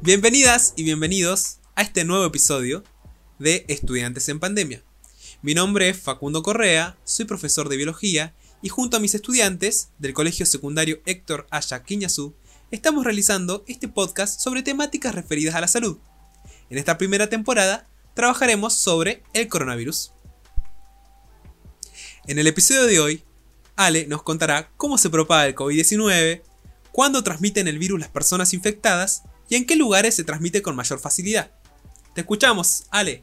Bienvenidas y bienvenidos a este nuevo episodio de Estudiantes en Pandemia. Mi nombre es Facundo Correa, soy profesor de biología y junto a mis estudiantes del Colegio Secundario Héctor Aya estamos realizando este podcast sobre temáticas referidas a la salud. En esta primera temporada trabajaremos sobre el coronavirus. En el episodio de hoy, Ale nos contará cómo se propaga el COVID-19, cuándo transmiten el virus las personas infectadas y en qué lugares se transmite con mayor facilidad. Te escuchamos, Ale.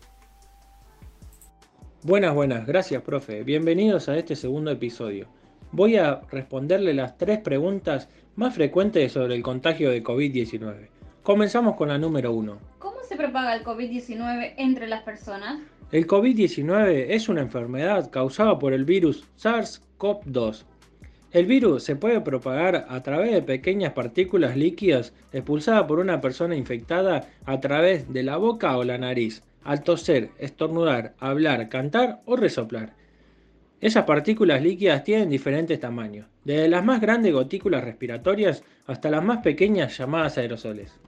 Buenas, buenas, gracias profe. Bienvenidos a este segundo episodio. Voy a responderle las tres preguntas más frecuentes sobre el contagio de COVID-19. Comenzamos con la número uno. ¿Cómo se propaga el COVID-19 entre las personas? El COVID-19 es una enfermedad causada por el virus SARS-CoV-2 el virus se puede propagar a través de pequeñas partículas líquidas expulsadas por una persona infectada a través de la boca o la nariz, al toser, estornudar, hablar, cantar o resoplar. Esas partículas líquidas tienen diferentes tamaños, desde las más grandes gotículas respiratorias hasta las más pequeñas llamadas aerosoles.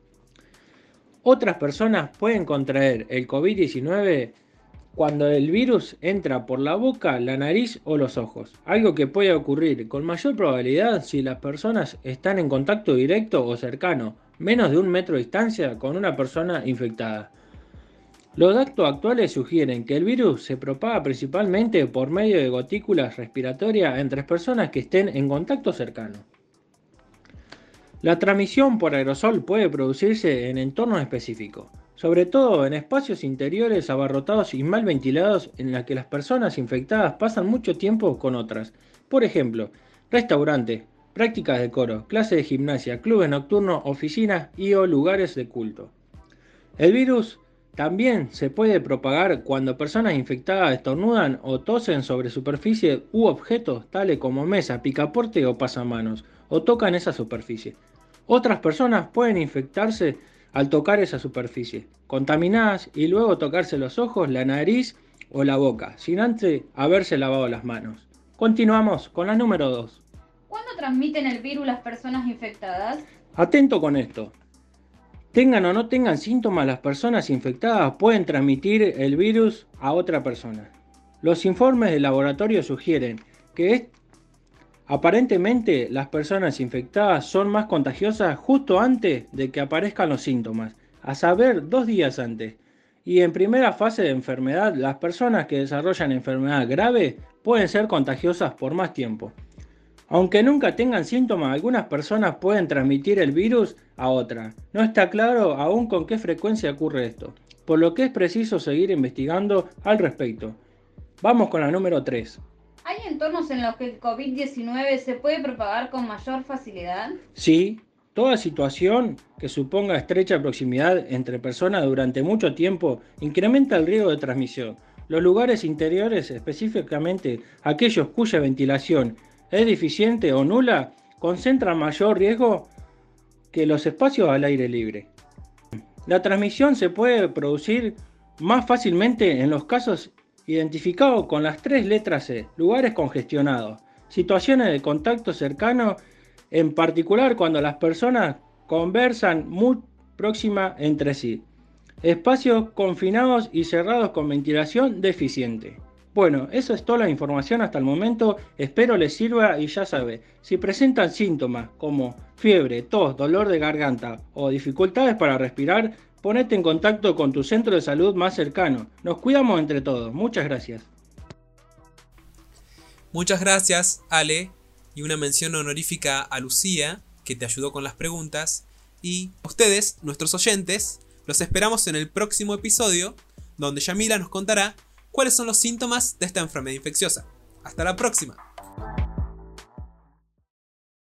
Otras personas pueden contraer el COVID-19 cuando el virus entra por la boca, la nariz o los ojos, algo que puede ocurrir con mayor probabilidad si las personas están en contacto directo o cercano, menos de un metro de distancia con una persona infectada. Los datos actuales sugieren que el virus se propaga principalmente por medio de gotículas respiratorias entre personas que estén en contacto cercano. La transmisión por aerosol puede producirse en entornos específicos, sobre todo en espacios interiores abarrotados y mal ventilados en los que las personas infectadas pasan mucho tiempo con otras. Por ejemplo, restaurantes, prácticas de coro, clases de gimnasia, clubes nocturnos, oficinas y o lugares de culto. El virus también se puede propagar cuando personas infectadas estornudan o tosen sobre superficies u objetos tales como mesa, picaporte o pasamanos, o tocan esa superficie. Otras personas pueden infectarse al tocar esa superficie, contaminadas y luego tocarse los ojos, la nariz o la boca, sin antes haberse lavado las manos. Continuamos con la número 2. ¿Cuándo transmiten el virus las personas infectadas? Atento con esto. Tengan o no tengan síntomas, las personas infectadas pueden transmitir el virus a otra persona. Los informes de laboratorio sugieren que Aparentemente, las personas infectadas son más contagiosas justo antes de que aparezcan los síntomas, a saber, dos días antes. Y en primera fase de enfermedad, las personas que desarrollan enfermedad grave pueden ser contagiosas por más tiempo. Aunque nunca tengan síntomas, algunas personas pueden transmitir el virus a otra. No está claro aún con qué frecuencia ocurre esto, por lo que es preciso seguir investigando al respecto. Vamos con la número 3. ¿Hay entornos en los que el COVID-19 se puede propagar con mayor facilidad? Sí, toda situación que suponga estrecha proximidad entre personas durante mucho tiempo incrementa el riesgo de transmisión. Los lugares interiores, específicamente aquellos cuya ventilación es deficiente o nula, concentran mayor riesgo que los espacios al aire libre. La transmisión se puede producir más fácilmente en los casos identificado con las tres letras C, lugares congestionados, situaciones de contacto cercano, en particular cuando las personas conversan muy próxima entre sí, espacios confinados y cerrados con ventilación deficiente. Bueno, eso es toda la información hasta el momento, espero les sirva y ya sabe, si presentan síntomas como fiebre, tos, dolor de garganta o dificultades para respirar, ponete en contacto con tu centro de salud más cercano. Nos cuidamos entre todos. Muchas gracias. Muchas gracias, Ale. Y una mención honorífica a Lucía, que te ayudó con las preguntas. Y ustedes, nuestros oyentes, los esperamos en el próximo episodio, donde Yamila nos contará cuáles son los síntomas de esta enfermedad infecciosa. Hasta la próxima.